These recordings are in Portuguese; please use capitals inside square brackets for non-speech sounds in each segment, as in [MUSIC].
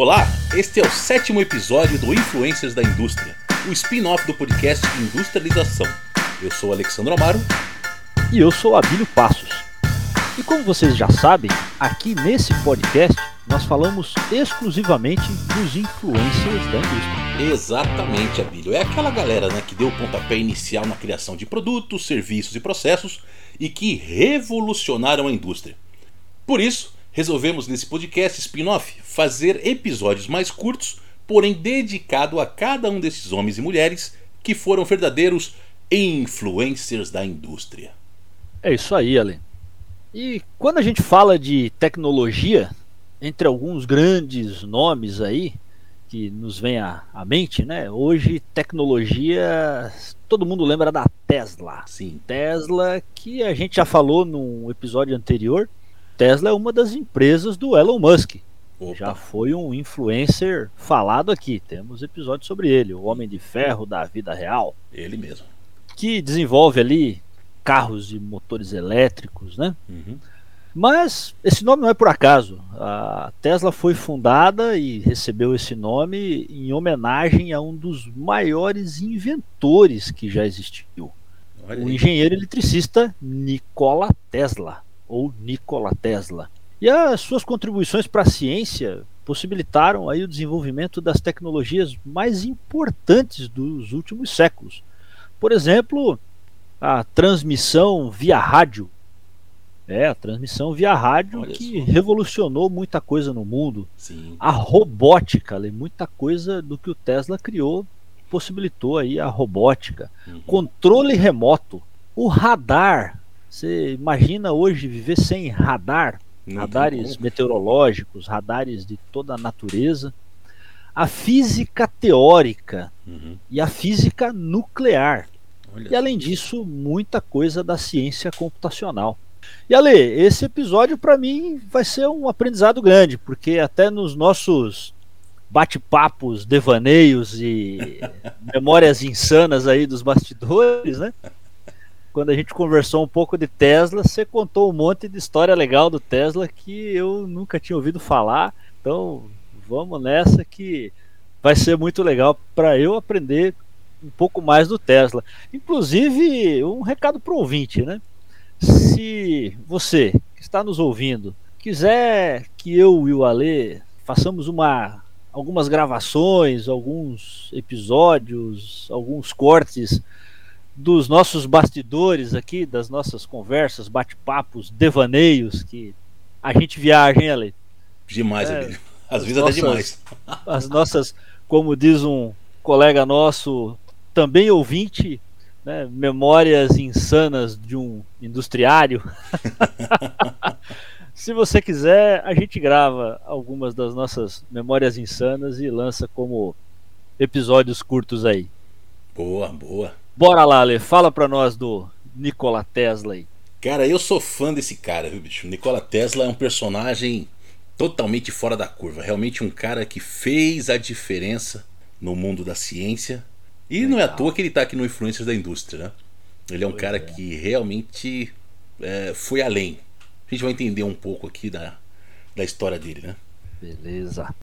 Olá, este é o sétimo episódio do Influencers da Indústria, o spin-off do podcast Industrialização. Eu sou Alexandre Amaro. E eu sou Abílio Passos. E como vocês já sabem, aqui nesse podcast nós falamos exclusivamente dos influencers da indústria. Exatamente, Abílio. É aquela galera né, que deu o pontapé inicial na criação de produtos, serviços e processos e que revolucionaram a indústria. Por isso, resolvemos nesse podcast spin-off fazer episódios mais curtos, porém dedicado a cada um desses homens e mulheres que foram verdadeiros influencers da indústria. É isso aí, Alê. E quando a gente fala de tecnologia, entre alguns grandes nomes aí que nos vem à, à mente, né? Hoje tecnologia, todo mundo lembra da Tesla. Sim. Tesla que a gente já falou num episódio anterior, Tesla é uma das empresas do Elon Musk. Opa. Já foi um influencer falado aqui. Temos episódios sobre ele, o Homem de Ferro da vida real, Ele mesmo. que desenvolve ali carros e motores elétricos, né? Uhum. Mas esse nome não é por acaso. A Tesla foi fundada e recebeu esse nome em homenagem a um dos maiores inventores que já existiu, o engenheiro eletricista Nikola Tesla, ou Nikola Tesla. E as suas contribuições para a ciência possibilitaram aí o desenvolvimento das tecnologias mais importantes dos últimos séculos. Por exemplo, a transmissão via rádio. É, a transmissão via rádio Olha que só. revolucionou muita coisa no mundo. Sim. A robótica, Ale, muita coisa do que o Tesla criou possibilitou aí a robótica. Uhum. Controle remoto, o radar. Você imagina hoje viver sem radar? Não radares meteorológicos, radares de toda a natureza. A física teórica Uhum. e a física nuclear. Olha E além disso, muita coisa da ciência computacional. E Ale, esse episódio para mim vai ser um aprendizado grande, porque até nos nossos bate-papos, devaneios e [LAUGHS] memórias insanas aí dos bastidores, né? Quando a gente conversou um pouco de Tesla, você contou um monte de história legal do Tesla que eu nunca tinha ouvido falar. Então, vamos nessa que vai ser muito legal para eu aprender um pouco mais do Tesla. Inclusive, um recado para o ouvinte, né? Se você que está nos ouvindo quiser que eu e o Ale façamos uma, algumas gravações, alguns episódios, alguns cortes dos nossos bastidores aqui, das nossas conversas, bate-papos, devaneios, que a gente viaja, hein, Ale? Demais, É, Abílio. Às as vezes até demais. [LAUGHS] as nossas, como diz um colega nosso, também ouvinte, né, memórias insanas de um industriário. [LAUGHS] Se você quiser, a gente grava algumas das nossas memórias insanas e lança como episódios curtos aí. Boa, boa. Bora lá, Ale, fala pra nós do Nikola Tesla aí. Cara, eu sou fã desse cara, viu, bicho? Nikola Tesla é um personagem totalmente fora da curva. Realmente um cara que fez a diferença no mundo da ciência. E não é à Legal. toa que ele tá aqui no Influencers da Indústria, né? Ele é um Pois cara é. que realmente é, foi além. A gente vai entender um pouco aqui da, da história dele, né? Beleza.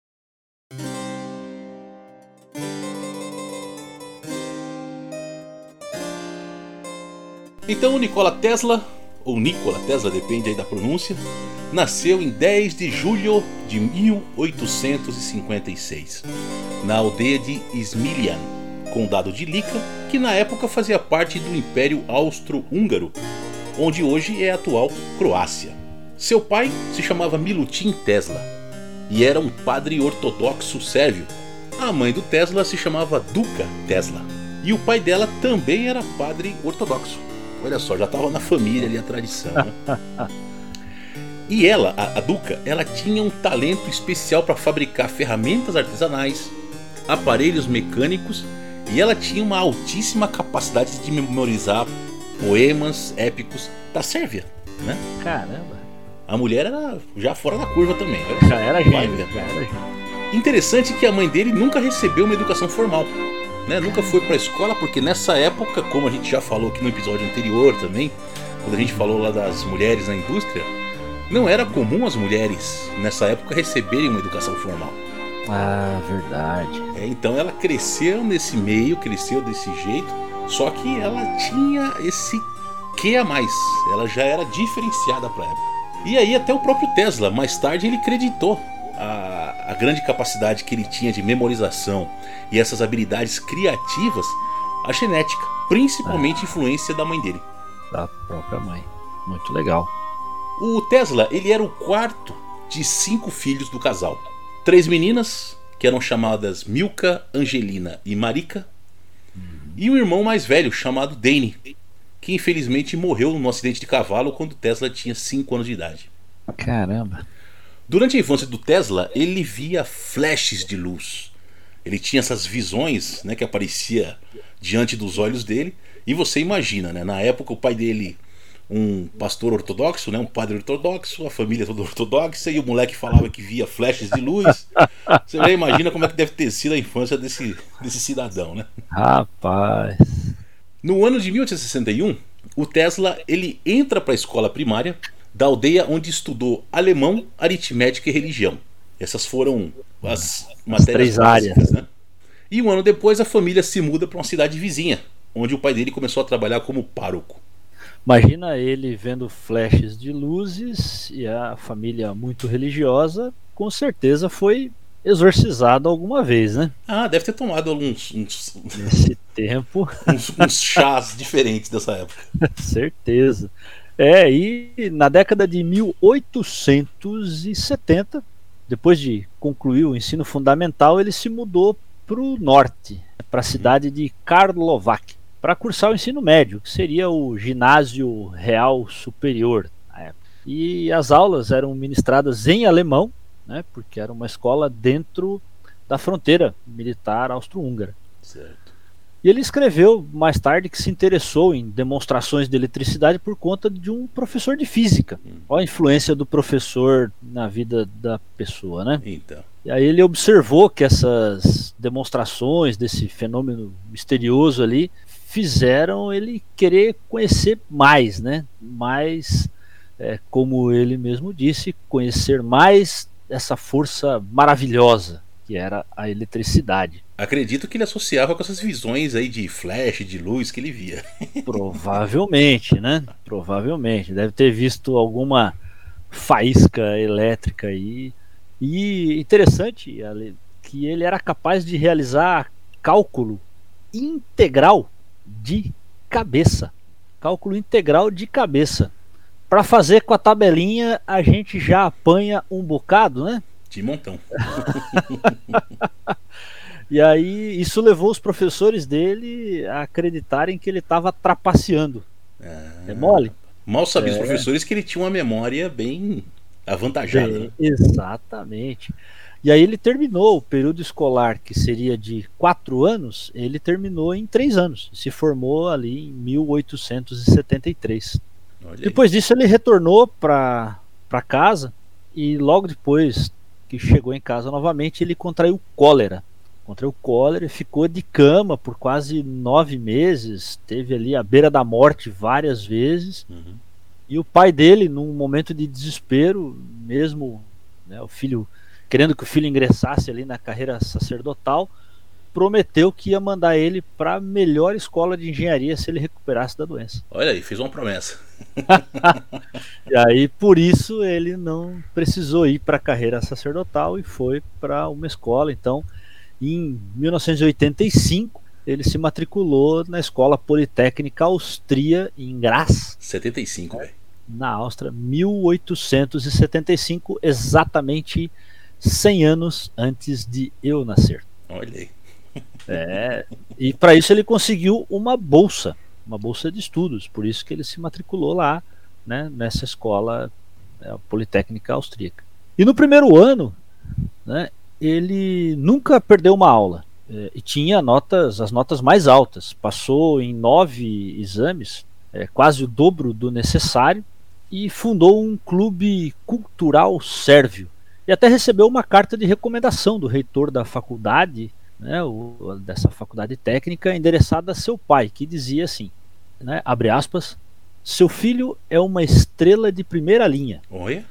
Então Nikola Tesla, ou Nikola Tesla, depende aí da pronúncia, nasceu em 10 de julho de 1856, na aldeia de Smiljan, condado de Lika, que na época fazia parte do Império Austro-Húngaro, onde hoje é a atual Croácia. Seu pai se chamava Milutin Tesla e era um padre ortodoxo sérvio. A mãe do Tesla se chamava Duca Tesla e o pai dela também era padre ortodoxo. Olha só, já estava na família ali a tradição. Né? [LAUGHS] E ela, a, a Duca, ela tinha um talento especial para fabricar ferramentas artesanais, aparelhos mecânicos e ela tinha uma altíssima capacidade de memorizar poemas épicos da Sérvia. Né? Caramba, A mulher era já fora da curva também. era já era gente. Interessante que a mãe dele nunca recebeu uma educação formal. Né? Nunca foi para a escola, porque nessa época, como a gente já falou aqui no episódio anterior também, quando a gente falou lá das mulheres na indústria, não era comum as mulheres nessa época receberem uma educação formal. Ah, verdade. É, então ela cresceu nesse meio, cresceu desse jeito, só que ela tinha esse que a mais. Ela já era diferenciada para época. E aí até o próprio Tesla, mais tarde ele acreditou a, a grande capacidade que ele tinha de memorização e essas habilidades criativas à genética, principalmente ah. influência da mãe dele. Da própria mãe. Muito legal. O Tesla, ele era o quarto de cinco filhos do casal. Três meninas, que eram chamadas Milka, Angelina e Marika, uhum. e um irmão mais velho chamado Dane, que infelizmente morreu num acidente de cavalo quando Tesla tinha 5 anos de idade. Caramba. Durante a infância do Tesla, ele via flashes de luz. Ele tinha essas visões né, que aparecia diante dos olhos dele. E você imagina, né, na época o pai dele um pastor ortodoxo, né, um padre ortodoxo, a família toda [LAUGHS] ortodoxa, e o moleque falava que via flashes de luz. Você já imagina como é que deve ter sido a infância desse, desse cidadão, né? Rapaz. No ano de 1861, o Tesla ele entra para a escola primária da aldeia onde estudou alemão, aritmética e religião. Essas foram as, as matérias básicas, né? E um ano depois a família se muda para uma cidade vizinha, onde o pai dele começou a trabalhar como pároco. Imagina ele vendo flashes de luzes e a família muito religiosa, com certeza foi exorcizado alguma vez, né? Ah, deve ter tomado alguns. Uns, Nesse tempo. uns, uns chás [LAUGHS] diferentes dessa época. Certeza. É, e na década de 1870, depois de concluir o ensino fundamental, ele se mudou para o norte, para a cidade de Karlovac, para cursar o ensino médio, que seria o Ginásio Real Superior. E as aulas eram ministradas em alemão né, porque era uma escola dentro da fronteira militar austro-húngara. E ele escreveu mais tarde que se interessou em demonstrações de eletricidade por conta de um professor de física. Hum. Olha a influência do professor na vida da pessoa, né? Então. E aí ele observou que essas demonstrações desse fenômeno misterioso ali fizeram ele querer conhecer mais, né? Mais, é, como ele mesmo disse, conhecer mais essa força maravilhosa que era a eletricidade. Acredito que ele associava com essas visões aí de flash, de luz que ele via. [LAUGHS] Provavelmente, né? Provavelmente. Deve ter visto alguma faísca elétrica aí. E interessante que ele era capaz de realizar cálculo integral de cabeça. Cálculo integral de cabeça. Para fazer com a tabelinha, a gente já apanha um bocado, né? De montão. [LAUGHS] e aí, isso levou os professores dele a acreditarem que ele estava trapaceando. Ah, é mole? Mal sabiam é. os professores que ele tinha uma memória bem avantajada. Bem, né? Exatamente. E aí ele terminou o período escolar, que seria de quatro anos, ele terminou em três anos. Se formou ali em 1873. Depois disso ele retornou para casa e logo depois que chegou em casa novamente ele contraiu cólera. Contraiu cólera e ficou de cama por quase nove meses. Teve ali à beira da morte várias vezes. Uhum. E o pai dele, num momento de desespero, mesmo né, o filho querendo que o filho ingressasse ali na carreira sacerdotal, prometeu que ia mandar ele para a melhor escola de engenharia se ele recuperasse da doença. Olha aí, fez uma promessa. [LAUGHS] e aí, por isso, ele não precisou ir para a carreira sacerdotal e foi para uma escola. Então, em 1985, ele se matriculou na Escola Politécnica Austria, em Graz. 75, velho. Na Áustria, 1875, exatamente 100 anos antes de eu nascer. Olha aí. É, e para isso ele conseguiu uma bolsa, uma bolsa de estudos, por isso que ele se matriculou lá, né, nessa escola é, politécnica austríaca. E no primeiro ano, né, ele nunca perdeu uma aula é, e tinha notas, as notas mais altas. Passou em nove exames, é, quase o dobro do necessário, e fundou um clube cultural sérvio. E até recebeu uma carta de recomendação do reitor da faculdade né, o, dessa faculdade técnica endereçada a seu pai, que dizia assim, né, abre aspas, seu filho é uma estrela de primeira linha. Oi?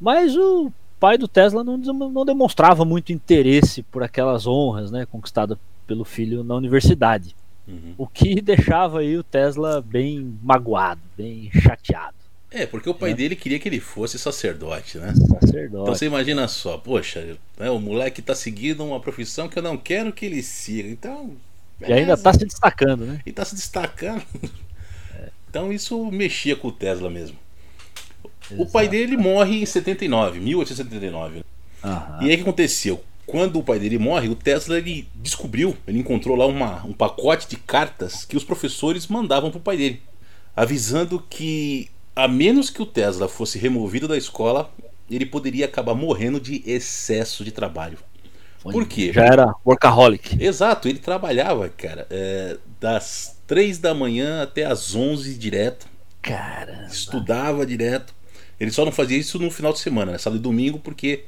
Mas o pai do Tesla não, não demonstrava muito interesse por aquelas honras, né, conquistadas pelo filho na universidade. Uhum. O que deixava aí o Tesla bem magoado, bem chateado. É, porque o pai é. dele queria que ele fosse sacerdote, né? Sacerdote. Então você imagina só, poxa, né, o moleque tá seguindo uma profissão que eu não quero que ele siga. Então. Beleza. E ainda tá se destacando, né? E tá se destacando. [LAUGHS] É. Então isso mexia com o Tesla mesmo. Exato. O pai dele morre em 79, 1879. Uhum. E aí o que aconteceu? Quando o pai dele morre, o Tesla ele descobriu, ele encontrou lá uma, um pacote de cartas que os professores mandavam pro pai dele, avisando que a menos que o Tesla fosse removido da escola, ele poderia acabar morrendo de excesso de trabalho. Por quê? Já era workaholic. Exato, ele trabalhava, cara, é, das 3 da manhã até as 11 direto. Caramba. Estudava direto. Ele só não fazia isso no final de semana, né? sábado e domingo, porque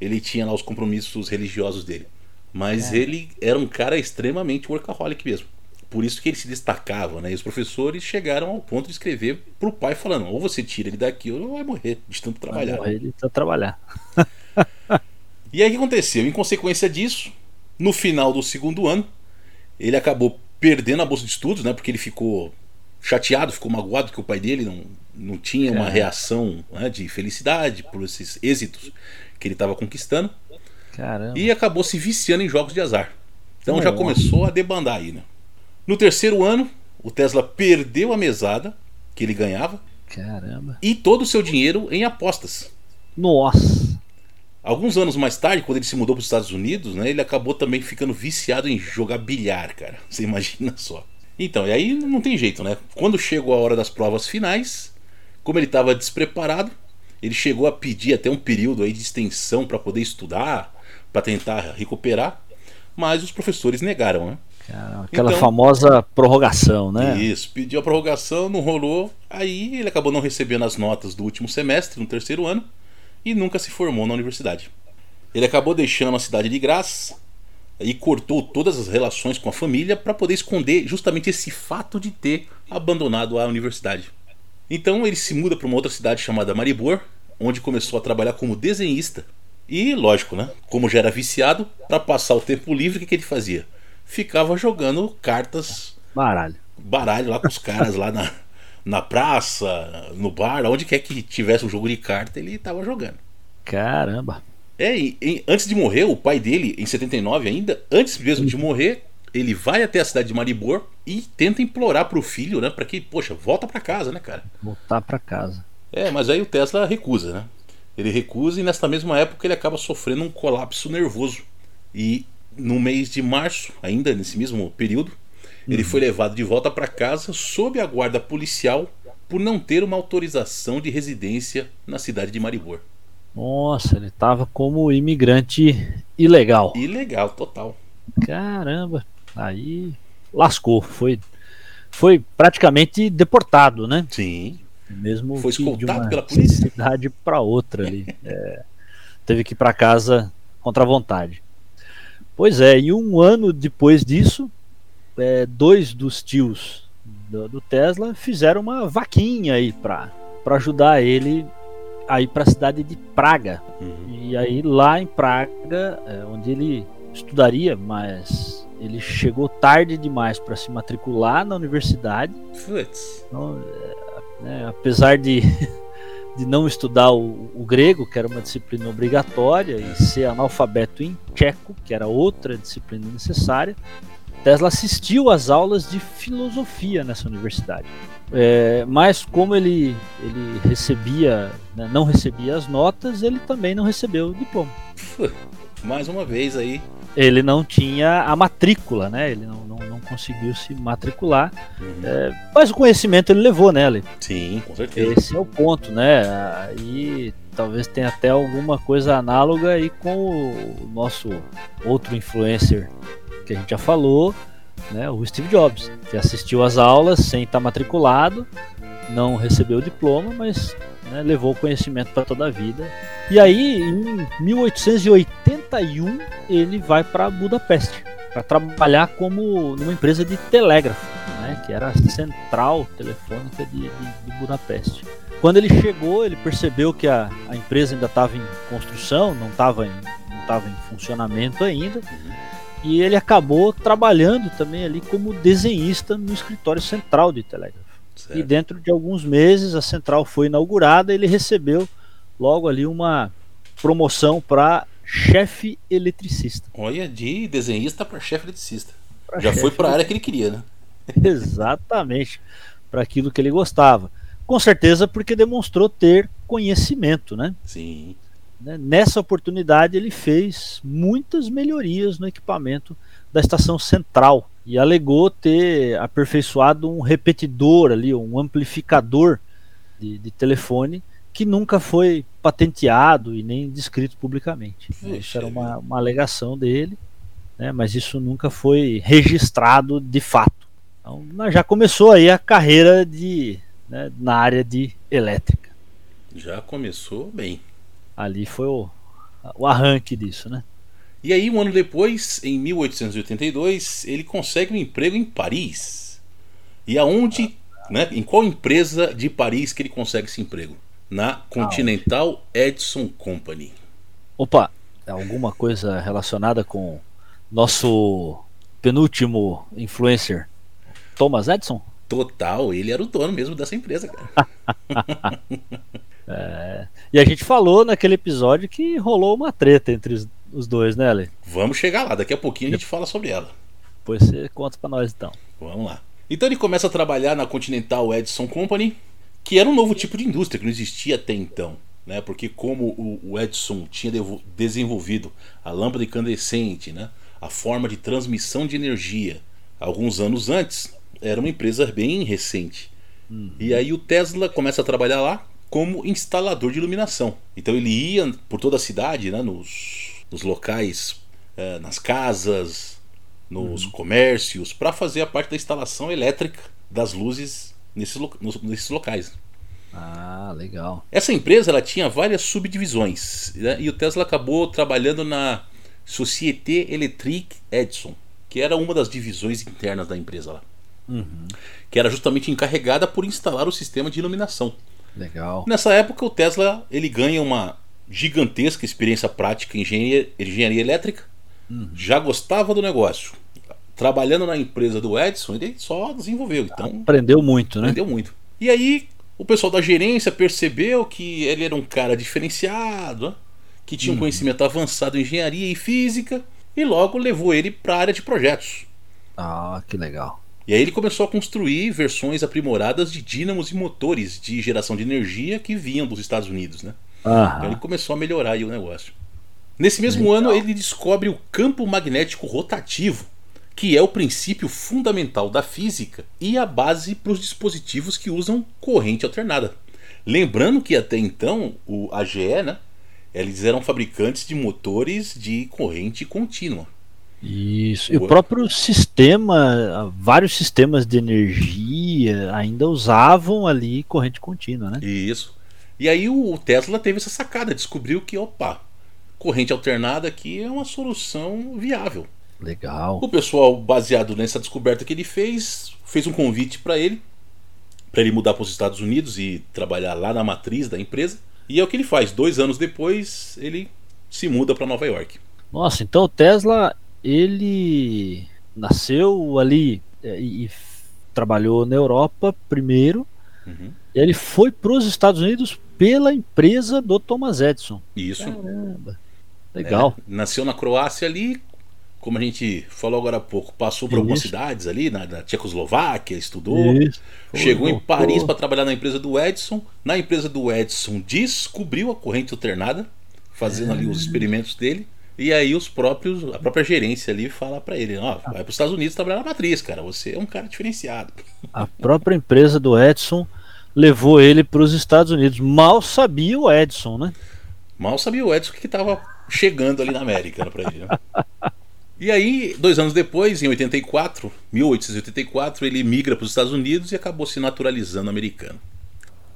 ele tinha lá os compromissos religiosos dele. Mas é. ele era um cara extremamente workaholic mesmo. Por isso que ele se destacava, né? E os professores chegaram ao ponto de escrever pro pai falando: ou você tira ele daqui ou vai morrer de tanto trabalhar. Vai morrer de tanto trabalhar. [LAUGHS] e aí o que aconteceu? Em consequência disso, no final do segundo ano, ele acabou perdendo a bolsa de estudos, né? Porque ele ficou chateado, ficou magoado que o pai dele não, não tinha uma reação né, de felicidade por esses êxitos que ele estava conquistando. Caramba. E acabou se viciando em jogos de azar. Então já começou a debandar aí, né? No terceiro ano, o Tesla perdeu a mesada que ele ganhava. Caramba. E todo o seu dinheiro em apostas. Nossa. Alguns anos mais tarde, quando ele se mudou para os Estados Unidos, né, ele acabou também ficando viciado em jogar bilhar, cara. Você imagina só. Então, e aí não tem jeito, né? Quando chegou a hora das provas finais, como ele estava despreparado, ele chegou a pedir até um período aí de extensão para poder estudar, para tentar recuperar, mas os professores negaram, né? Aquela então, famosa prorrogação, né? Isso, pediu a prorrogação, não rolou. Aí ele acabou não recebendo as notas do último semestre, no terceiro ano, e nunca se formou na universidade. Ele acabou deixando a cidade de graça e cortou todas as relações com a família para poder esconder justamente esse fato de ter abandonado a universidade. Então ele se muda para uma outra cidade chamada Maribor, onde começou a trabalhar como desenhista. E, lógico, né? Como já era viciado, para passar o tempo livre, o que, que ele fazia? ficava jogando cartas. Baralho. Baralho lá com os caras lá na, na praça, no bar, onde quer que tivesse um jogo de carta, ele estava jogando. Caramba. É, e, e, antes de morrer, o pai dele, em 79 ainda, antes mesmo de morrer, ele vai até a cidade de Maribor e tenta implorar pro filho, né, para que, poxa, volta para casa, né, cara? Voltar para casa. É, mas aí o Tesla recusa, né? Ele recusa e nessa mesma época ele acaba sofrendo um colapso nervoso. E no mês de março, ainda nesse mesmo período, uhum. ele foi levado de volta para casa sob a guarda policial por não ter uma autorização de residência na cidade de Maribor. Nossa, ele estava como imigrante ilegal. Ilegal, total. Caramba, aí lascou, foi foi praticamente deportado, né? Sim. Mesmo foi escoltado pela polícia. cidade para outra ali. É, teve que ir para casa contra a vontade. Pois é, e um ano depois disso, é, dois dos tios do, do, Tesla fizeram uma vaquinha aí para ajudar ele a ir para a cidade de Praga. Uhum. E aí lá em Praga, é, onde ele estudaria, mas ele chegou tarde demais para se matricular na universidade. Putz. Então, é, né, apesar de [LAUGHS] de não estudar o, o, grego, que era uma disciplina obrigatória, e ser analfabeto em tcheco, que era outra disciplina necessária, Tesla assistiu às aulas de filosofia nessa universidade. É, mas como ele, ele recebia, né, não recebia as notas, ele também não recebeu o diploma. Mais uma vez aí ele não tinha a matrícula, né? Ele não, não, não conseguiu se matricular. Uhum. É, mas o conhecimento ele levou, né, Ale? Sim, com certeza. Esse é o ponto, né? E talvez tenha até alguma coisa análoga aí com o nosso outro influencer que a gente já falou, né? O Steve Jobs, que assistiu às aulas sem estar matriculado, não recebeu o diploma, mas né, levou o conhecimento para toda a vida. E aí, em 1881, ele vai para Budapeste para trabalhar como numa empresa de telégrafo, né, que era a central telefônica de, de, de Budapeste. quando ele chegou, ele percebeu que a, a empresa ainda estava em construção, não estava em, não em funcionamento ainda. E ele acabou trabalhando também ali como desenhista no escritório central de Telegraph. Certo. E dentro de alguns meses a central foi inaugurada e ele recebeu logo ali uma promoção para chefe eletricista. Olha, de desenhista para chefe eletricista. Pra Já foi para a área que ele queria, né? [LAUGHS] Exatamente, para aquilo que ele gostava. Com certeza porque demonstrou ter conhecimento, né? Sim. Né, nessa oportunidade ele fez muitas melhorias no equipamento da estação central e alegou ter aperfeiçoado um repetidor ali, um amplificador de, de telefone que nunca foi patenteado e nem descrito publicamente. Isso era uma, uma alegação dele, né, mas isso nunca foi registrado de fato. Então, já começou aí a carreira de, né, na área de elétrica. Já começou bem. Ali foi o, o arranque disso, né? E aí, um ano depois, em 1882, ele consegue um emprego em Paris. E aonde, né, em qual empresa de Paris que ele consegue esse emprego? Na Continental Edison Company. Opa, é alguma coisa relacionada com nosso penúltimo influencer, Thomas Edison? Total, ele era o dono mesmo dessa empresa, cara. [LAUGHS] [LAUGHS] É, e a gente falou naquele episódio que rolou uma treta entre os, os dois, né, Ale? Vamos chegar lá, daqui a pouquinho a gente fala sobre ela. Pois você conta pra nós então. Vamos lá. Então ele começa a trabalhar na Continental Edison Company, que era um novo tipo de indústria que não existia até então. Né? Porque como o Edison tinha desenvolvido a lâmpada incandescente, né? a forma de transmissão de energia, alguns anos antes, era uma empresa bem recente. Uhum. E aí o Tesla começa a trabalhar lá como instalador de iluminação. Então ele ia por toda a cidade, né, nos, nos locais, é, nas casas, nos uhum. comércios, para fazer a parte da instalação elétrica das luzes nesses, lo nesses locais. Ah, legal. Essa empresa ela tinha várias subdivisões né, e o Tesla acabou trabalhando na Société Électrique Edison, que era uma das divisões internas da empresa lá. Uhum. Que era justamente encarregada por instalar o sistema de iluminação. Legal. Nessa época, o Tesla ele ganha uma gigantesca experiência prática em engenharia, engenharia elétrica. Uhum. Já gostava do negócio. Trabalhando na empresa do Edison, ele só desenvolveu. Então, aprendeu muito, né? Aprendeu muito. E aí, o pessoal da gerência percebeu que ele era um cara diferenciado, que tinha um uhum. conhecimento avançado em engenharia e física, e logo levou ele para a área de projetos. Ah, que legal. E aí ele começou a construir versões aprimoradas de dínamos e motores de geração de energia que vinham dos Estados Unidos, né? Então ele começou a melhorar o negócio. Nesse mesmo Legal. ano ele descobre o campo magnético rotativo, que é o princípio fundamental da física e a base para os dispositivos que usam corrente alternada. Lembrando que até então o AGE, né, eles eram fabricantes de motores de corrente contínua. Isso. E o próprio sistema, vários sistemas de energia ainda usavam ali corrente contínua, né? Isso. E aí o Tesla teve essa sacada, descobriu que, opa, corrente alternada aqui é uma solução viável. Legal. O pessoal, baseado nessa descoberta que ele fez, fez um convite para ele, para ele mudar para os Estados Unidos e trabalhar lá na matriz da empresa. E é o que ele faz. Dois anos depois, ele se muda para Nova York. Nossa, então o Tesla ele nasceu ali é, e, e trabalhou na Europa primeiro. Uhum. E ele foi para os Estados Unidos pela empresa do Thomas Edison. Isso. Caramba. Legal. É, nasceu na Croácia ali, como a gente falou agora há pouco, passou por Isso. algumas cidades ali, na, na Tchecoslováquia, estudou. Isso. Chegou em Paris para trabalhar na empresa do Edison. Na empresa do Edison descobriu a corrente alternada, fazendo é. ali os experimentos dele. E aí os próprios, a própria gerência ali fala para ele, ó, vai para os Estados Unidos trabalhar na matriz, cara, você é um cara diferenciado. A própria empresa do Edson levou ele para os Estados Unidos. Mal sabia o Edson, né? Mal sabia o Edson que estava chegando ali na América né, para ele. Né? E aí, dois anos depois, em 84, 1884, ele migra para os Estados Unidos e acabou se naturalizando americano.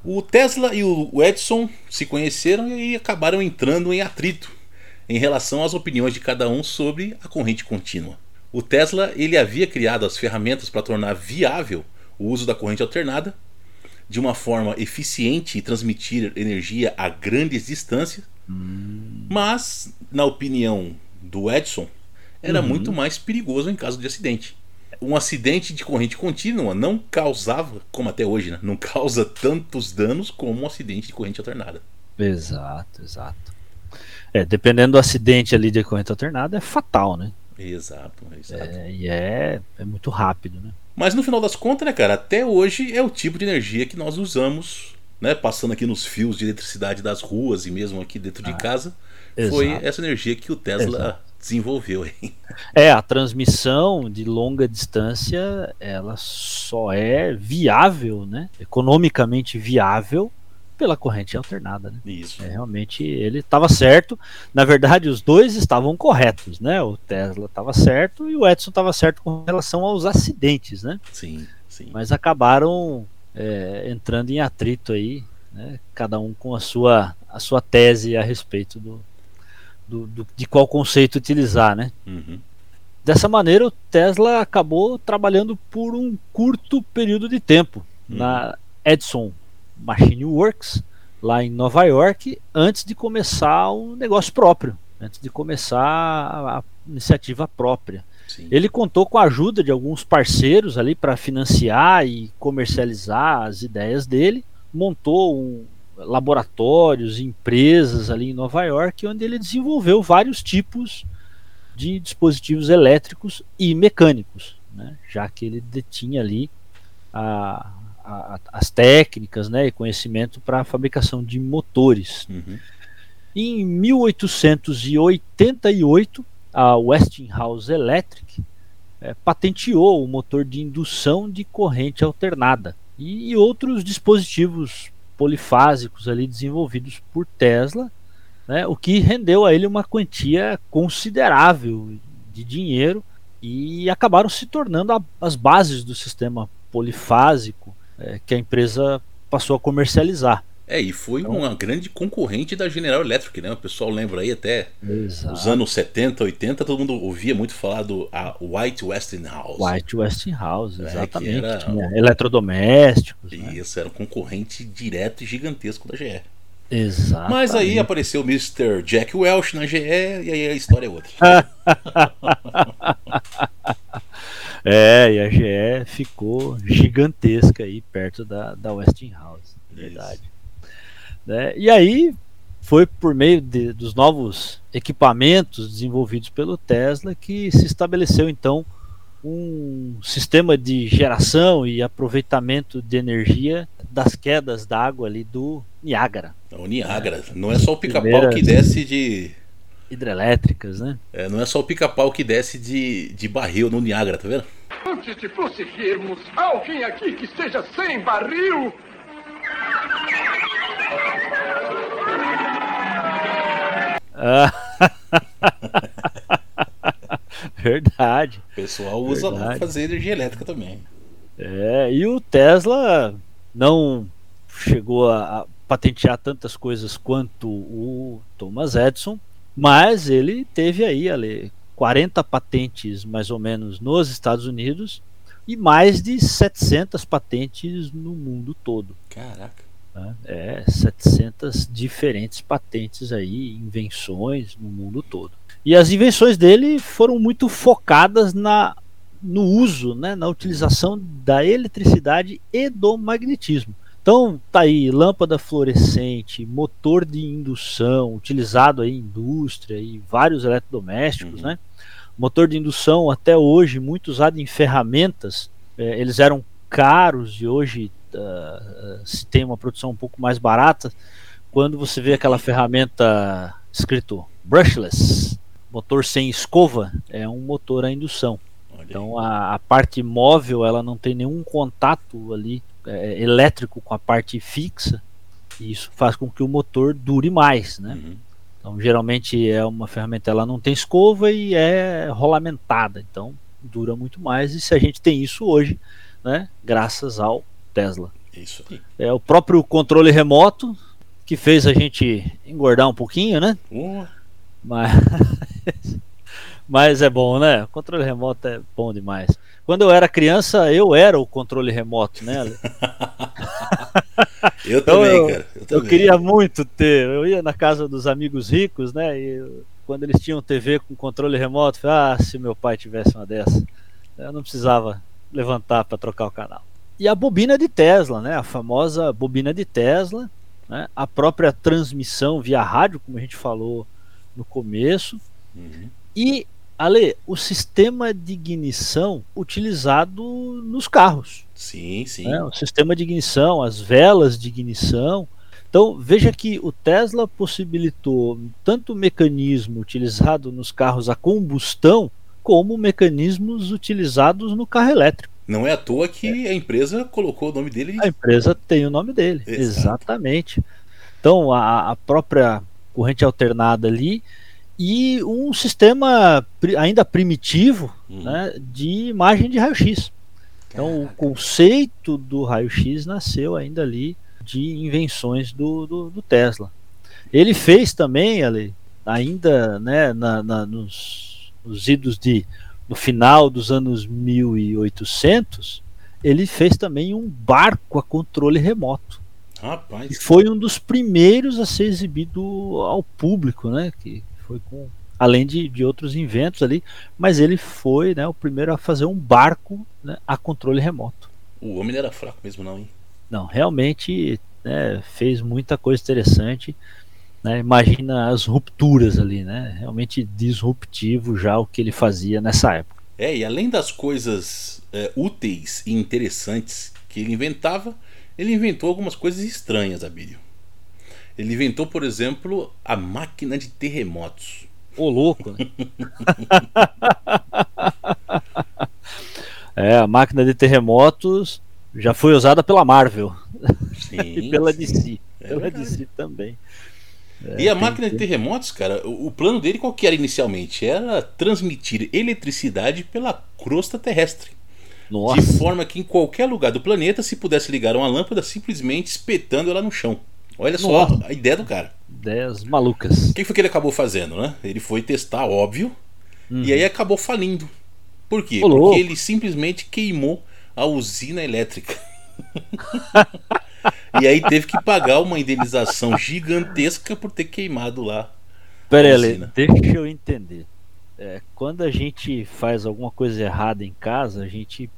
O Tesla e o Edison se conheceram e acabaram entrando em atrito em relação às opiniões de cada um sobre a corrente contínua. O Tesla ele havia criado as ferramentas para tornar viável o uso da corrente alternada, de uma forma eficiente e transmitir energia a grandes distâncias. Hum. Mas, na opinião do Edson, era Uhum. muito mais perigoso em caso de acidente. Um acidente de corrente contínua não causava, como até hoje, né? não causa tantos danos como um acidente de corrente alternada. Exato, exato. É, dependendo do acidente ali de corrente alternada, é fatal, né? Exato, exato. É, e é, é muito rápido, né? Mas no final das contas, né, cara, até hoje é o tipo de energia que nós usamos, né? Passando aqui nos fios de eletricidade das ruas e mesmo aqui dentro de casa. Foi exato. essa energia que o Tesla Exato. desenvolveu aí. [LAUGHS] É, a transmissão de longa distância, ela só é viável, né? Economicamente viável pela corrente alternada, né? Isso. É, realmente ele estava certo. Na verdade, os dois estavam corretos, né? O Tesla estava certo e o Edson estava certo com relação aos acidentes, né? Sim, sim. Mas acabaram é, entrando em atrito aí, né? Cada um com a sua, a sua tese a respeito do, do, do- de qual conceito utilizar, né? Uhum. Dessa maneira, o Tesla acabou trabalhando por um curto período de tempo Uhum. na Edison Machine Works, lá em Nova York, antes de começar um negócio próprio, antes de começar a, a iniciativa própria. Sim. Ele contou com a ajuda de alguns parceiros ali para financiar e comercializar as ideias dele, montou um, laboratórios, empresas ali em Nova York, onde ele desenvolveu vários tipos de dispositivos elétricos e mecânicos, né? já que ele detinha ali a- a- as técnicas né? e conhecimento para a fabricação de motores. Uhum. Em 1888, a Westinghouse Electric eh, patenteou o motor de indução de corrente alternada e, e outros dispositivos polifásicos ali desenvolvidos por Tesla, né, o que rendeu a ele uma quantia considerável de dinheiro e acabaram se tornando a- as bases do sistema polifásico eh, que a empresa passou a comercializar. É, e foi Então- uma grande concorrente da General Electric, né? O pessoal lembra aí até Exato. os anos 70, 80, todo mundo ouvia muito falar do a White Westinghouse. White Westinghouse, É, que exatamente. era- Tinha eletrodomésticos. Né? Isso, era um concorrente direto e gigantesco da GE. Exato. Mas aí apareceu o Mr. Jack Welch na GE e aí a história é outra. [LAUGHS] É, e a GE ficou gigantesca aí perto da, da Westinghouse. Verdade. Né? E aí foi por meio de- dos novos equipamentos desenvolvidos pelo Tesla que se estabeleceu então um sistema de geração e aproveitamento de energia das quedas d'água ali do Niágara, O Niágara. Não é só o pica-pau Primeiras- que desce de. Hidrelétricas, né? é, não é só o pica-pau que desce de, de barril no Niágara, tá vendo? Antes de prosseguirmos, há alguém aqui que esteja sem barril? Ah. [LAUGHS] Verdade. O pessoal usa lá pra Verdade. fazer energia elétrica também. É, e o Tesla não chegou a, a patentear tantas coisas quanto o Thomas Edison, mas ele teve aí ali 40 patentes mais ou menos nos Estados Unidos e mais de 700 patentes no mundo todo. Caraca. né? É, 700 diferentes patentes aí, invenções no mundo todo. E as invenções dele foram muito focadas na, no uso, né, na utilização da eletricidade e do magnetismo. Então, tá aí lâmpada fluorescente, motor de indução, utilizado aí em indústria e vários eletrodomésticos, Uhum. né? Motor de indução até hoje muito usado em ferramentas. eh, eles eram caros e hoje ah, se tem uma produção um pouco mais barata. Quando você vê aquela ferramenta escrito brushless, motor sem escova, é um motor a indução. Olha. Então a, a parte móvel ela não tem nenhum contato ali é, elétrico com a parte fixa e isso faz com que o motor dure mais, né? Uhum. Então geralmente é uma ferramenta ela não tem escova e é rolamentada, então dura muito mais e se a gente tem isso hoje, né? Graças ao Tesla. Isso aí. É o próprio controle remoto que fez a gente engordar um pouquinho, né? Oh, Mas, [LAUGHS] Mas é bom, né? O controle remoto é bom demais. Quando eu era criança, eu era o controle remoto, né? [LAUGHS] eu também, eu, cara. Eu, também. eu, queria muito ter. Eu ia na casa dos amigos ricos, né? E quando eles tinham TV com controle remoto, eu falei, ah, se meu pai tivesse uma dessa. Eu não precisava levantar para trocar o canal. E a bobina de Tesla, né? A famosa bobina de Tesla, né? a própria transmissão via rádio, como a gente falou no começo. Uhum. E, Ale, o sistema de ignição utilizado nos carros. Sim, sim. Né? O sistema de ignição, as velas de ignição. Então, veja que o Tesla possibilitou tanto o mecanismo utilizado nos carros a combustão, como mecanismos utilizados no carro elétrico. Não é à toa que é. a empresa colocou o nome dele. A empresa tem o nome dele, Exato. exatamente. Então, a, a própria corrente alternada ali e um sistema ainda primitivo uhum. né, de imagem de raio-x. Então, o conceito do raio-x nasceu ainda ali de invenções do, do, do Tesla. Ele fez também, ali, ainda né, na, na, nos, nos idos de no final dos anos 1800, ele fez também um barco a controle remoto. Rapaz. E foi um dos primeiros a ser exibido ao público, né? Que foi com além de, de outros inventos ali, mas ele foi né, o primeiro a fazer um barco né, a controle remoto. O homem era fraco mesmo, não, hein? Não, realmente né, fez muita coisa interessante. Né, imagina as rupturas ali, né? Realmente disruptivo já o que ele fazia nessa época. É, e além das coisas é, úteis e interessantes que ele inventava, ele inventou algumas coisas estranhas, Abílio. Ele inventou, por exemplo, a máquina de terremotos. Ô, louco! Né? [LAUGHS] é, a máquina de terremotos já foi usada pela Marvel sim, [LAUGHS] e pela sim. DC. É pela verdade. DC também. É, e a máquina de terremotos, cara, o, o plano dele qual que era inicialmente? Era transmitir eletricidade pela crosta terrestre. Nossa. De forma que em qualquer lugar do planeta se pudesse ligar uma lâmpada simplesmente espetando ela no chão. Olha só Nossa. a ideia do cara. Ideias malucas. O que foi que ele acabou fazendo, né? Ele foi testar, óbvio, uhum. e aí acabou falindo. Por quê? Porque ele simplesmente queimou a usina elétrica. [LAUGHS] E aí teve que pagar uma indenização gigantesca por ter queimado lá. Pera aí, deixa eu entender. É, quando a gente faz alguma coisa errada em casa, a gente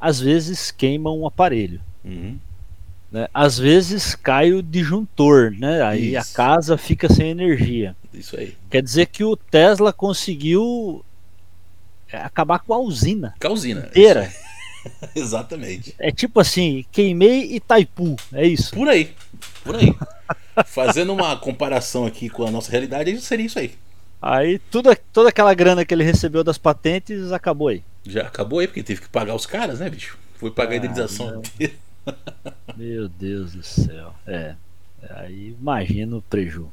às vezes queima um aparelho. Uhum. Né? Às vezes cai o disjuntor, né? Aí Isso. a casa fica sem energia. Isso aí. Quer dizer que o Tesla conseguiu é, acabar com a usina. Com a usina. Inteira. [LAUGHS] Exatamente. É tipo assim, queimei Itaipu, é isso? Por aí, por aí. Fazendo uma comparação aqui com a nossa realidade, seria isso aí. Aí tudo, toda aquela grana que ele recebeu das patentes acabou aí. Já acabou aí, porque teve que pagar os caras, né, bicho? Foi pagar ah, a indenização. Meu Deus do céu. É. Aí imagina o preju.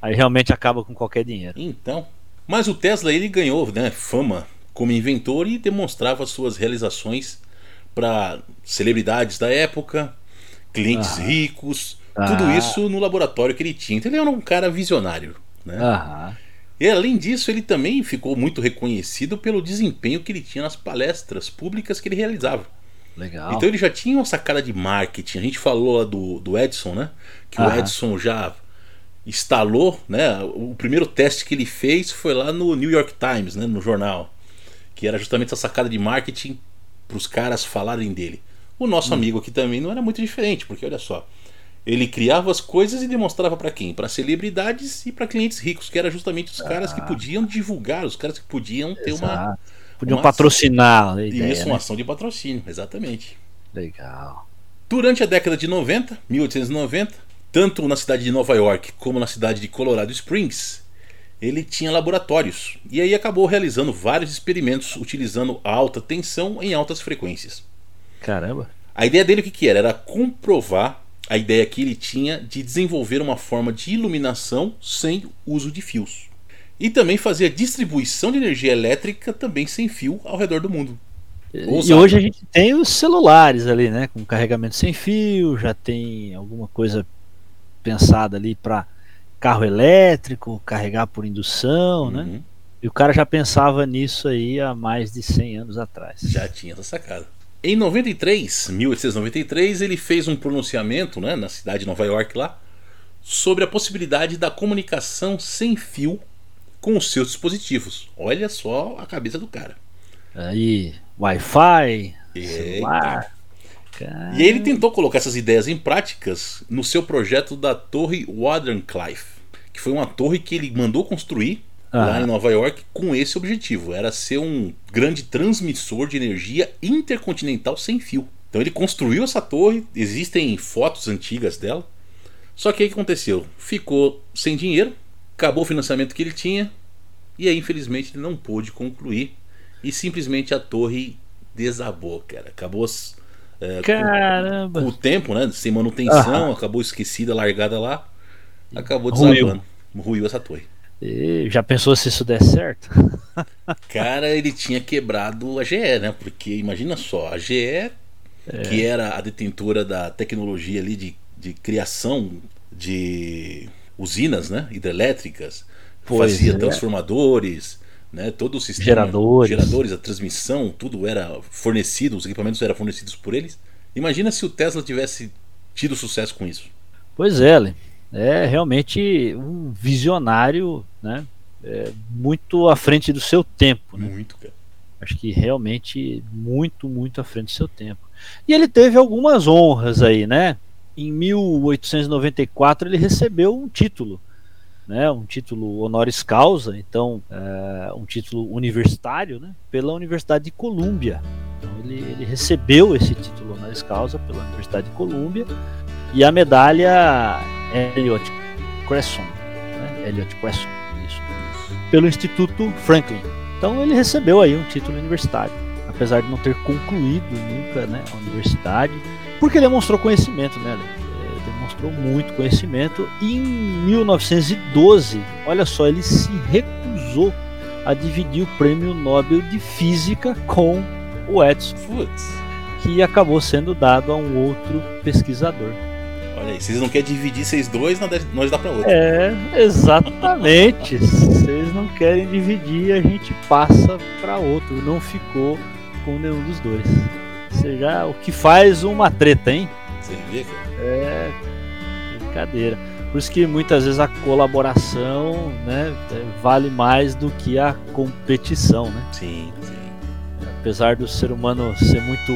Aí realmente acaba com qualquer dinheiro. Então. Mas o Tesla ele ganhou né, fama como inventor e demonstrava suas realizações para celebridades da época, clientes ah. ricos, ah. tudo isso no laboratório que ele tinha. Então ele era um cara visionário. Né? Ah. E além disso, ele também ficou muito reconhecido pelo desempenho que ele tinha nas palestras públicas que ele realizava. Legal. Então ele já tinha uma sacada de marketing. A gente falou do, do Edson, né? Que o Edson já instalou, né? O primeiro teste que ele fez foi lá no New York Times, né? No jornal que era justamente essa sacada de marketing para os caras falarem dele. O nosso hum. amigo aqui também não era muito diferente, porque olha só, ele criava as coisas e demonstrava para quem? Para celebridades e para clientes ricos, que era justamente os ah. caras que ah. podiam divulgar, os caras que podiam ter Exato. uma podiam uma patrocinar ação, ideia, isso, né? uma ação de patrocínio, exatamente. Legal. Durante a década de 90, 1890, tanto na cidade de Nova York como na cidade de Colorado Springs, ele tinha laboratórios e aí acabou realizando vários experimentos utilizando alta tensão em altas frequências. Caramba! A ideia dele o que, que era? Era comprovar a ideia que ele tinha de desenvolver uma forma de iluminação sem uso de fios. E também fazer a distribuição de energia elétrica também sem fio ao redor do mundo. E hoje a gente tem os celulares ali, né? Com carregamento sem fio, já tem alguma coisa pensada ali para carro elétrico, carregar por indução, né? uhum. né? E o cara já pensava nisso aí há mais de 100 anos atrás. Já tinha essa sacada. Em 93, 1893, ele fez um pronunciamento né, na cidade de Nova York lá sobre a possibilidade da comunicação sem fio com os seus dispositivos. Olha só a cabeça do cara. Aí, Wi-Fi, celular. E ele tentou colocar essas ideias em práticas no seu projeto da Torre Wardenclyffe, que foi uma torre que ele mandou construir lá Ah. em Nova York com esse objetivo, era ser um grande transmissor de energia intercontinental sem fio. Então ele construiu essa torre, existem fotos antigas dela. Só que aí o que aconteceu? Ficou sem dinheiro, acabou o financiamento que ele tinha, e aí infelizmente ele não pôde concluir e simplesmente a torre desabou, cara. Acabou é, com- Caramba. com o tempo, né? Sem manutenção, Aham. acabou esquecida, largada lá. Acabou Ruiu. desabando. Ruiu essa torre. E já pensou se isso der certo? [LAUGHS] Cara, ele tinha quebrado a GE, né? Porque imagina só, a GE, que era a detentora da tecnologia ali de, de criação de usinas, né? Hidrelétricas, Pois fazia é. transformadores, né? Todo o sistema. Geradores. Geradores, a transmissão, tudo era fornecido, os equipamentos eram fornecidos por eles. Imagina se o Tesla tivesse tido sucesso com isso. Pois é, Lê. é realmente um visionário, né? É, muito à frente do seu tempo, né? Muito, cara. Acho que realmente muito, muito à frente do seu tempo. E ele teve algumas honras aí, né? Em 1894 ele recebeu um título, né? Um título honoris causa, então é, um título universitário, né? Pela Universidade de Colômbia. Então ele, ele recebeu esse título honoris causa pela Universidade de Colômbia e a medalha Elliot Cresson, né? Elliot Cresson, isso, pelo Instituto Franklin. Então ele recebeu aí um título universitário, apesar de não ter concluído nunca né, a universidade, porque ele demonstrou conhecimento, né? Lê? É, demonstrou muito conhecimento. E em 1912, olha só, ele se recusou a dividir o prêmio Nobel de Física com o Edison, Putz. que acabou sendo dado a um outro pesquisador. Olha aí, vocês não querem dividir vocês dois, nós dá- pra outro. É, exatamente. [LAUGHS] Vocês não querem dividir, a gente passa para outro. Não ficou com nenhum dos dois. Seja, o que faz uma treta, hein? Você vê, cara? É brincadeira. Por isso que muitas vezes a colaboração né, é, vale mais do que a competição, né? Sim, sim. apesar do ser humano ser muito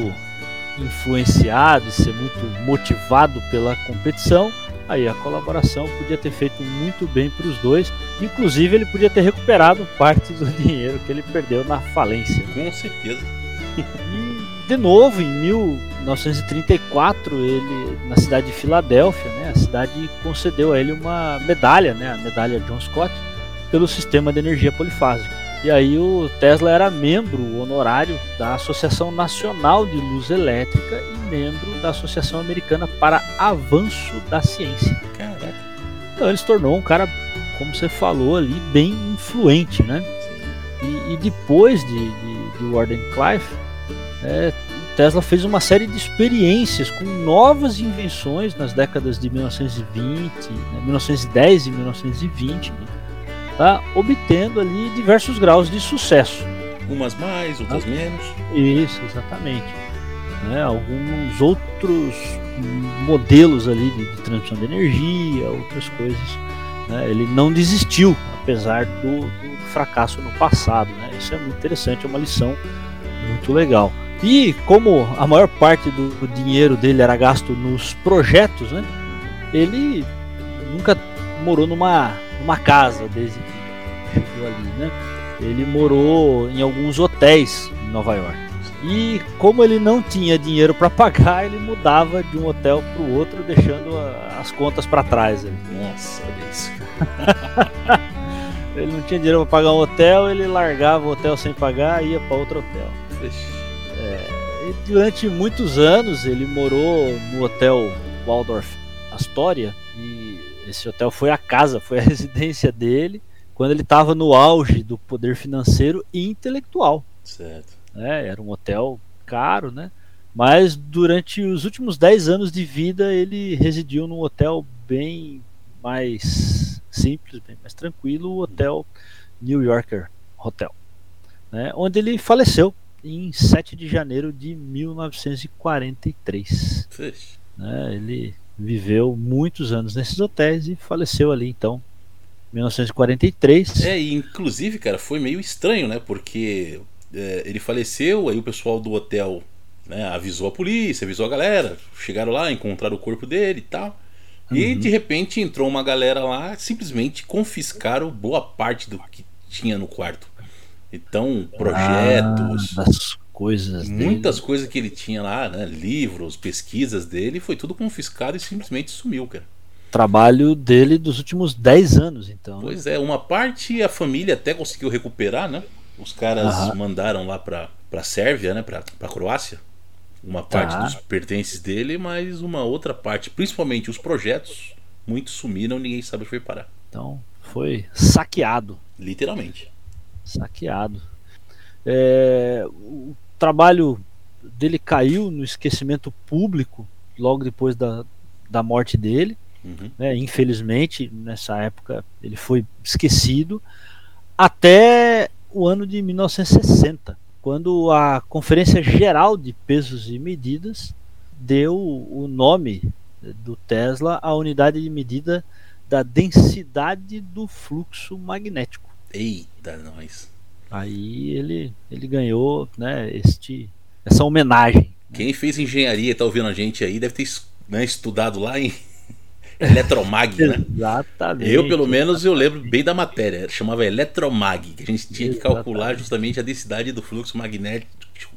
influenciado e ser muito motivado pela competição, aí a colaboração podia ter feito muito bem para os dois. Inclusive, ele podia ter recuperado parte do [LAUGHS] dinheiro que ele perdeu na falência. Com certeza. [LAUGHS] De novo, em 1934, ele, na cidade de Filadélfia, né, a cidade concedeu a ele uma medalha, né, a medalha John Scott, pelo sistema de energia polifásico. E aí o Tesla era membro honorário da Associação Nacional de Luz Elétrica e membro da Associação Americana para Avanço da Ciência. Caraca. Então ele se tornou um cara, como você falou ali, bem influente, né? E, e depois de, de, de Wardenclyffe, é, Tesla fez uma série de experiências com novas invenções nas décadas de 1920, né, 1910 e 1920, né, tá, obtendo ali diversos graus de sucesso. Umas mais, outras menos. Isso, exatamente. Né, alguns outros modelos ali de, de transmissão de energia, outras coisas. né, ele não desistiu, apesar do, do fracasso no passado. Né, isso é muito interessante, é uma lição muito legal. E como a maior parte do, dinheiro dele era gasto nos projetos, né, ele nunca morou numa, numa casa desde que chegou ali. Né, ele morou em alguns hotéis em Nova York. E como ele não tinha dinheiro para pagar, ele mudava de um hotel para o outro, deixando a- as contas para trás. ali. Nossa, olha isso. [LAUGHS] Ele não tinha dinheiro para pagar um hotel, ele largava o hotel sem pagar e ia para outro hotel. E durante muitos anos ele morou no hotel Waldorf Astoria e esse hotel foi a casa, foi a [LAUGHS] residência dele quando ele estava no auge do poder financeiro e intelectual. Certo. né? Era um hotel caro, né? Mas durante os últimos 10 anos de vida ele residiu num hotel bem mais simples, bem mais tranquilo, o hotel New Yorker Hotel, né, onde ele faleceu em 7 de janeiro de 1943. Né, ele viveu muitos anos nesses hotéis e faleceu ali então 1943. É, e inclusive, cara, foi meio estranho, né? Porque é, ele faleceu, aí o pessoal do hotel né, avisou a polícia, avisou a galera, chegaram lá, encontraram o corpo dele e tal. Uhum. E de repente entrou uma galera lá, simplesmente confiscaram boa parte do que tinha no quarto. Então, projetos. Ah, das coisas. Muitas dele. coisas que ele tinha lá, né? Livros, pesquisas dele, foi tudo confiscado e simplesmente sumiu, cara. Trabalho dele dos últimos 10 anos, então. Pois é, uma parte a família até conseguiu recuperar, né? Os caras mandaram lá pra, pra Sérvia, né? Pra, pra Croácia. Uma parte tá. dos pertences dele, mas uma outra parte, principalmente os projetos, muitos sumiram, ninguém sabe onde foi parar. Então, foi saqueado. Literalmente. Saqueado. É, o trabalho dele caiu no esquecimento público logo depois da, da morte dele. Uhum. Né, infelizmente, nessa época, ele foi esquecido até o ano de 1960, quando a Conferência Geral de Pesos e Medidas deu o nome do Tesla à unidade de medida da densidade do fluxo magnético. Eita, nós. Aí ele, ele ganhou né, este, essa homenagem. Quem fez engenharia e tá ouvindo a gente aí deve ter né, estudado lá em [LAUGHS] Eletromag, né? Exatamente. Eu, pelo menos, eu lembro bem da matéria. Chamava Eletromag, que a gente tinha que calcular justamente a densidade do fluxo magnético,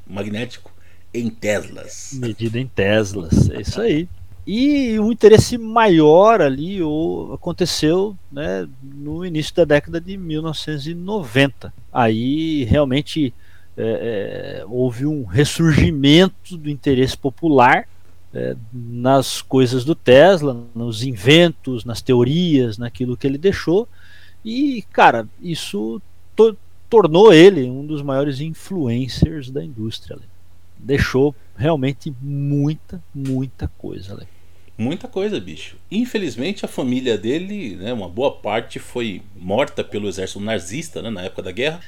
magnético em Teslas. Medida em Teslas, é isso aí. E o interesse maior ali ou, aconteceu né, no início da década de 1990. Aí realmente é, é, houve um ressurgimento do interesse popular é, nas coisas do Tesla, nos inventos, nas teorias, naquilo que ele deixou. E, cara, isso to tornou ele um dos maiores influencers da indústria. Deixou realmente muita, muita coisa. Né? Muita coisa, bicho. Infelizmente, a família dele, né, uma boa parte, foi morta pelo exército nazista né, na época da guerra.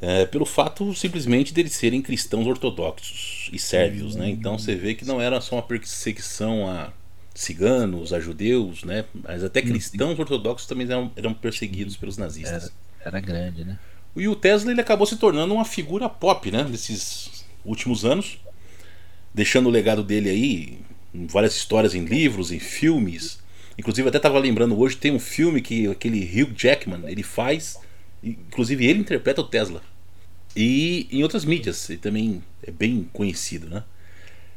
É, pelo fato simplesmente deles serem cristãos ortodoxos e sérvios, né? Então você vê que não era só uma perseguição a ciganos, a judeus, né? Mas até cristãos ortodoxos também eram, eram perseguidos pelos nazistas. Era, era, grande, né? E o Tesla ele acabou se tornando uma figura pop, né? Nesses últimos anos, deixando o legado dele aí várias histórias em livros, em filmes. Inclusive até estava lembrando hoje tem um filme que aquele Hugh Jackman ele faz, inclusive ele interpreta o Tesla. E em outras mídias ele também é bem conhecido, né?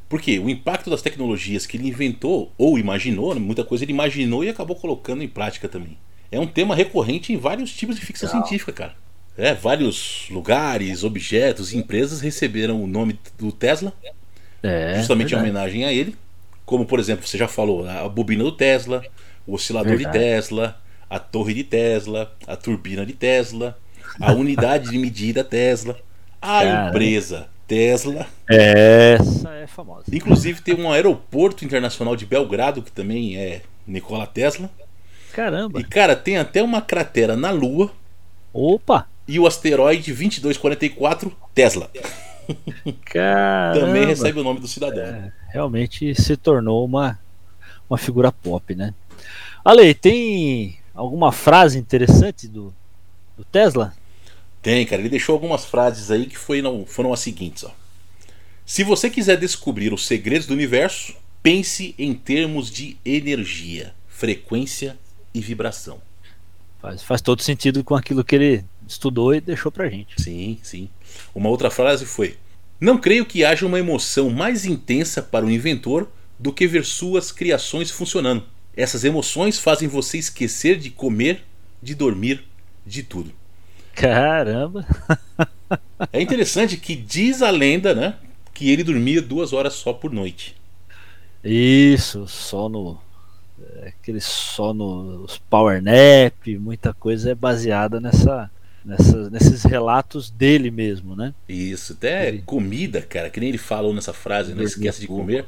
Porque o impacto das tecnologias que ele inventou ou imaginou, né? muita coisa ele imaginou e acabou colocando em prática também. É um tema recorrente em vários tipos de ficção Legal. científica, cara. É, vários lugares, objetos e empresas receberam o nome do Tesla, é, justamente em homenagem a ele. Como, por exemplo, você já falou, a bobina do Tesla, o oscilador Verdade. de Tesla, a torre de Tesla, a turbina de Tesla, a unidade de medida Tesla, a Cara. empresa Tesla. Essa é famosa. Inclusive tem um aeroporto internacional de Belgrado que também é Nikola Tesla. Caramba. E cara, tem até uma cratera na Lua. Opa! E o asteroide 2244 Tesla. Caramba. Também recebe o nome do cidadão. É, realmente se tornou uma, uma figura pop, né? Ale, tem alguma frase interessante do, do Tesla? Tem, cara. Ele deixou algumas frases aí que foi, não, foram as seguintes. Ó. Se você quiser descobrir os segredos do universo, pense em termos de energia, frequência e vibração. Faz, faz todo sentido com aquilo que ele estudou e deixou pra gente. Sim, sim. Uma outra frase foi: Não creio que haja uma emoção mais intensa para o inventor do que ver suas criações funcionando. Essas emoções fazem você esquecer de comer, de dormir, de tudo. Caramba! é interessante que diz a lenda, né? Que ele dormia duas horas só por noite. Isso, sono. É, aquele sono, os power nap, muita coisa é baseada nessa, nessas, nesses relatos dele mesmo, né? Isso, até ele... comida, cara, que nem ele falou nessa frase, não esquece de comer.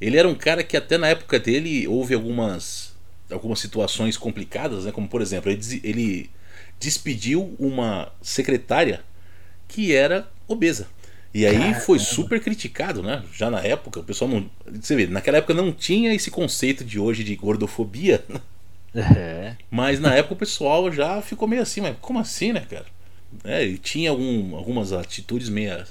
Ele era um cara que até na época dele houve algumas algumas situações complicadas, né? Como por exemplo, ele, ele despediu uma secretária que era obesa. E aí Caramba. foi super criticado, né? Já na época, o pessoal não. Você vê, naquela época não tinha esse conceito de hoje de gordofobia, É. [LAUGHS] mas na época o pessoal já ficou meio assim, mas como assim, né, cara? É, e tinha algum- algumas atitudes meio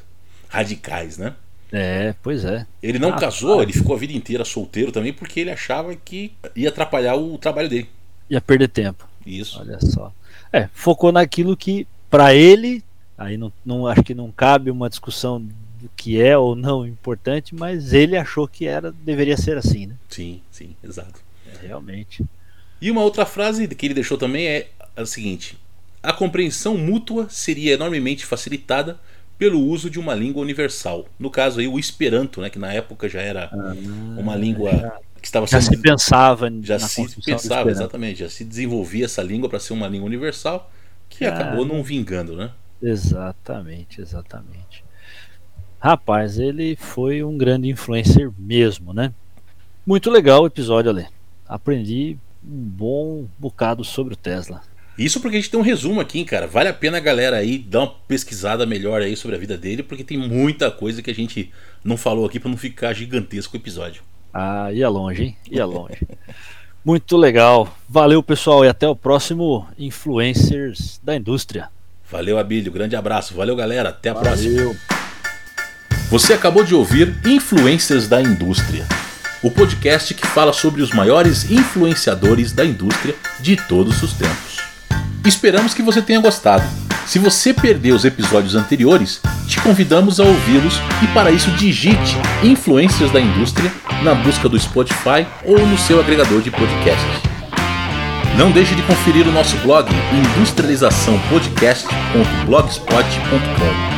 radicais, né? É, pois é. Ele não Ah, casou, tá. ele ficou a vida inteira solteiro também porque ele achava que ia atrapalhar o trabalho dele. Ia perder tempo. Isso. Olha só. É, focou naquilo que, pra ele, aí não, não acho que não cabe uma discussão do que é ou não importante, mas ele achou que era deveria ser assim, né? Sim, sim, exato. É, realmente. E uma outra frase que ele deixou também é a seguinte: A compreensão mútua seria enormemente facilitada pelo uso de uma língua universal. No caso aí o Esperanto, né, que na época já era uma língua que estava Ah, Já sendo se pensava já se pensava exatamente, já se desenvolvia essa língua para ser uma língua universal que Cara. acabou não vingando, né? Exatamente, exatamente. Rapaz, ele foi um grande influencer mesmo, né? Muito legal o episódio, Ale. Aprendi um bom bocado sobre o Tesla. Isso porque a gente tem um resumo aqui, hein, cara. Vale a pena a galera aí dar uma pesquisada melhor aí sobre a vida dele, porque tem muita coisa que a gente não falou aqui para não ficar gigantesco o episódio. Ah, ia longe, hein? Ia longe. [LAUGHS] Muito legal. Valeu, pessoal, e até o próximo Influencers da Indústria. Valeu, Abílio. Grande abraço. Valeu, galera. Até a próxima. Valeu. Você acabou de ouvir Influências da Indústria, o podcast que fala sobre os maiores influenciadores da indústria de todos os tempos. Esperamos que você tenha gostado. Se você perdeu os episódios anteriores, te convidamos a ouvi-los e para isso digite Influências da Indústria na busca do Spotify ou no seu agregador de podcast. Não deixe de conferir o nosso blog industrializaçãopodcast.blogspot.com